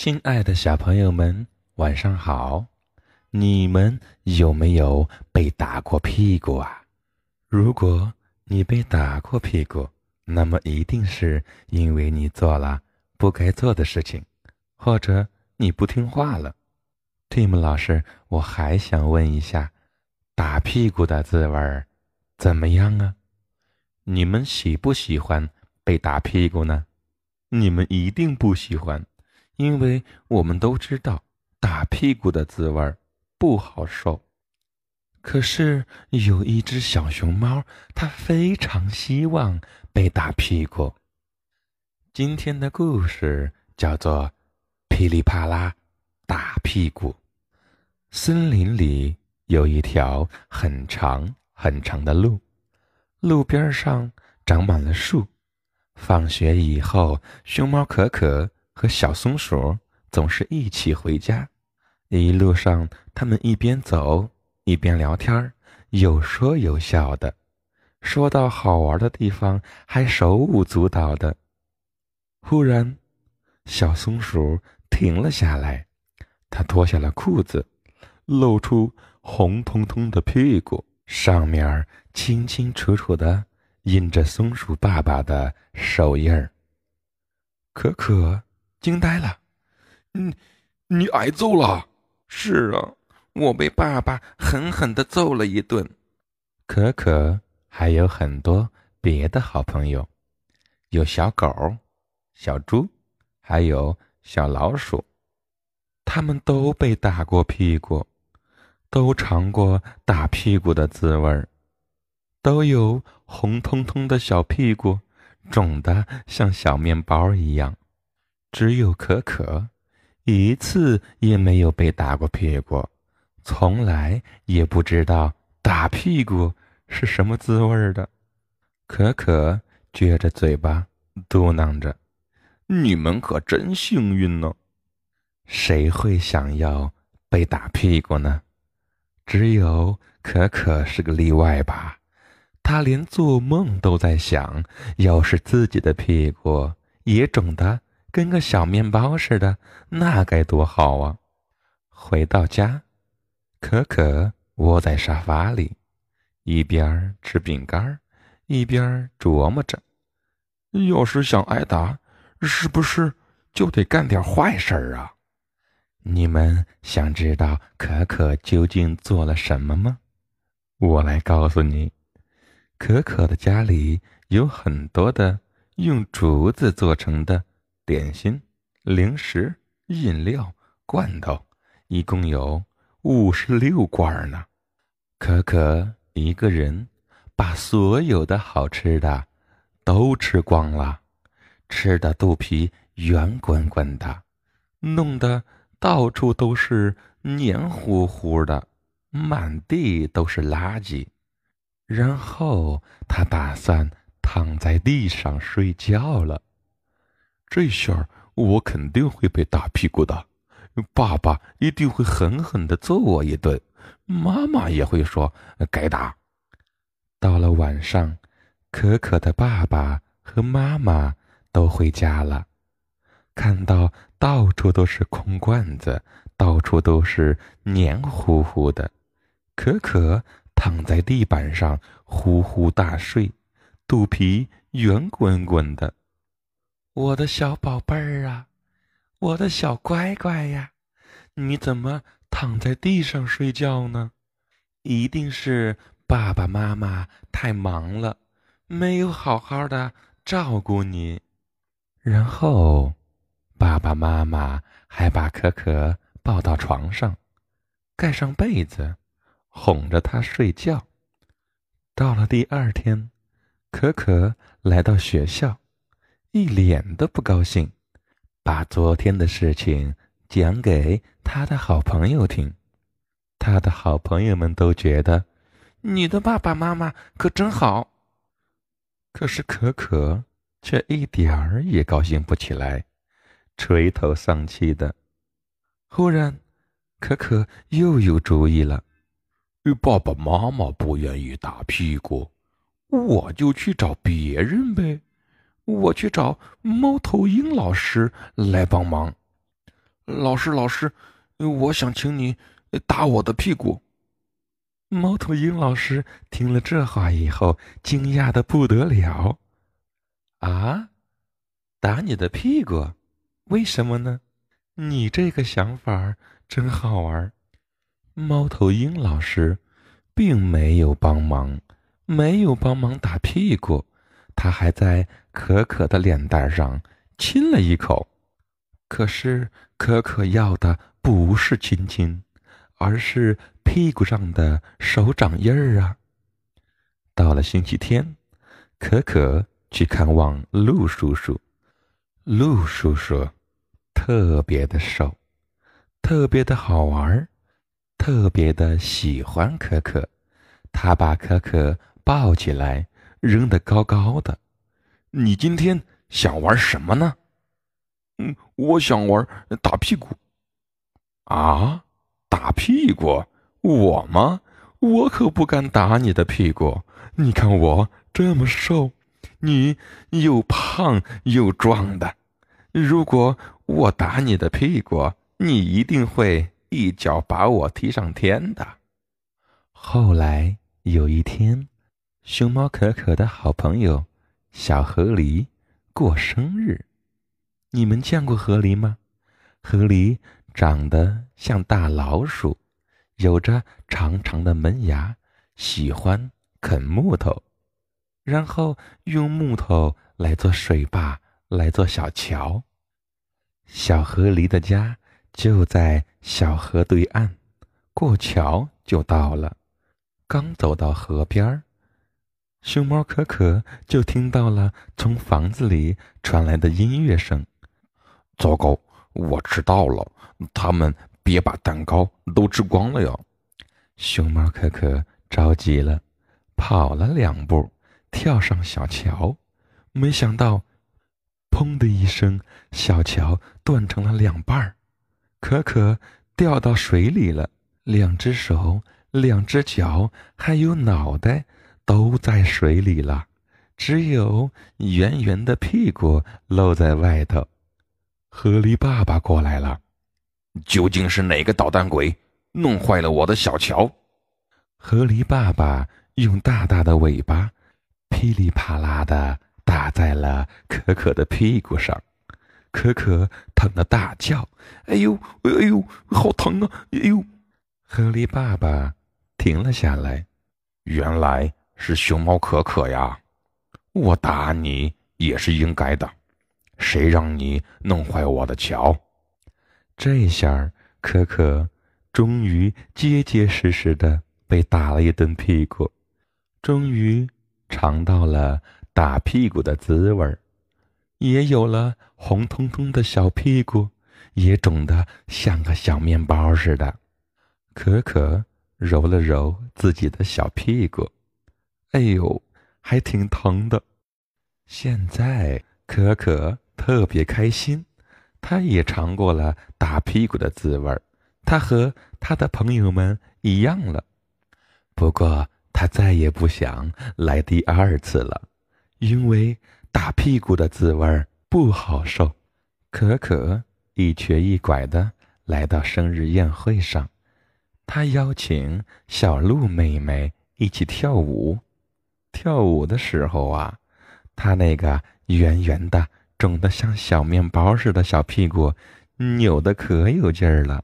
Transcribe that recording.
亲爱的小朋友们，晚上好！你们有没有被打过屁股啊？如果你被打过屁股，那么一定是因为你做了不该做的事情，或者你不听话了。Tim 老师，我还想问一下，打屁股的滋味儿怎么样啊？你们喜不喜欢被打屁股呢？你们一定不喜欢。因为我们都知道打屁股的滋味不好受，可是有一只小熊猫，它非常希望被打屁股。今天的故事叫做《噼里啪啦打屁股》。森林里有一条很长很长的路，路边上长满了树。放学以后，熊猫可可。和小松鼠总是一起回家，一路上他们一边走一边聊天有说有笑的，说到好玩的地方还手舞足蹈的。忽然，小松鼠停了下来，它脱下了裤子，露出红彤彤的屁股，上面清清楚楚的印着松鼠爸爸的手印儿。可可。惊呆了，你，你挨揍了？是啊，我被爸爸狠狠的揍了一顿。可可还有很多别的好朋友，有小狗、小猪，还有小老鼠，他们都被打过屁股，都尝过打屁股的滋味儿，都有红彤彤的小屁股，肿得像小面包一样。只有可可，一次也没有被打过屁股，从来也不知道打屁股是什么滋味的。可可撅着嘴巴嘟囔着：“你们可真幸运呢！谁会想要被打屁股呢？只有可可是个例外吧。他连做梦都在想，要是自己的屁股也肿的。”跟个小面包似的，那该多好啊！回到家，可可窝在沙发里，一边吃饼干，一边琢磨着：要是想挨打，是不是就得干点坏事儿啊？你们想知道可可究竟做了什么吗？我来告诉你，可可的家里有很多的用竹子做成的。点心、零食、饮料、罐头，一共有五十六罐呢。可可一个人把所有的好吃的都吃光了，吃的肚皮圆滚滚的，弄得到处都是黏糊糊的，满地都是垃圾。然后他打算躺在地上睡觉了。这下我肯定会被打屁股的，爸爸一定会狠狠的揍我一顿，妈妈也会说该打。到了晚上，可可的爸爸和妈妈都回家了，看到到处都是空罐子，到处都是黏糊糊的，可可躺在地板上呼呼大睡，肚皮圆滚滚的。我的小宝贝儿啊，我的小乖乖呀，你怎么躺在地上睡觉呢？一定是爸爸妈妈太忙了，没有好好的照顾你。然后，爸爸妈妈还把可可抱到床上，盖上被子，哄着他睡觉。到了第二天，可可来到学校。一脸的不高兴，把昨天的事情讲给他的好朋友听。他的好朋友们都觉得你的爸爸妈妈可真好。可是可可却一点儿也高兴不起来，垂头丧气的。忽然，可可又有主意了：爸爸妈妈不愿意打屁股，我就去找别人呗。我去找猫头鹰老师来帮忙。老师，老师，我想请你打我的屁股。猫头鹰老师听了这话以后，惊讶的不得了。啊，打你的屁股？为什么呢？你这个想法真好玩。猫头鹰老师并没有帮忙，没有帮忙打屁股，他还在可可的脸蛋上亲了一口。可是可可要的不是亲亲，而是。屁股上的手掌印儿啊！到了星期天，可可去看望陆叔叔。陆叔叔特别的瘦，特别的好玩，特别的喜欢可可。他把可可抱起来，扔得高高的。你今天想玩什么呢？嗯，我想玩打屁股。啊，打屁股！我吗？我可不敢打你的屁股。你看我这么瘦，你又胖又壮的。如果我打你的屁股，你一定会一脚把我踢上天的。后来有一天，熊猫可可的好朋友小河狸过生日。你们见过河狸吗？河狸长得像大老鼠。有着长长的门牙，喜欢啃木头，然后用木头来做水坝，来做小桥。小河狸的家就在小河对岸，过桥就到了。刚走到河边儿，熊猫可可就听到了从房子里传来的音乐声。糟糕，我迟到了，他们。别把蛋糕都吃光了哟！熊猫可可着急了，跑了两步，跳上小桥，没想到，砰的一声，小桥断成了两半儿，可可掉到水里了，两只手、两只脚还有脑袋都在水里了，只有圆圆的屁股露在外头。河狸爸爸过来了。究竟是哪个捣蛋鬼弄坏了我的小桥？河狸爸爸用大大的尾巴噼里啪啦的打在了可可的屁股上，可可疼得大叫：“哎呦，哎呦，好疼啊！哎呦！”河狸爸爸停了下来，原来是熊猫可可呀！我打你也是应该的，谁让你弄坏我的桥？这下可可终于结结实实的被打了一顿屁股，终于尝到了打屁股的滋味儿，也有了红彤彤的小屁股，也肿得像个小面包似的。可可揉了揉自己的小屁股，哎呦，还挺疼的。现在可可特别开心。他也尝过了打屁股的滋味儿，他和他的朋友们一样了。不过他再也不想来第二次了，因为打屁股的滋味儿不好受。可可一瘸一拐的来到生日宴会上，他邀请小鹿妹妹一起跳舞。跳舞的时候啊，他那个圆圆的。肿得像小面包似的小屁股，扭得可有劲儿了。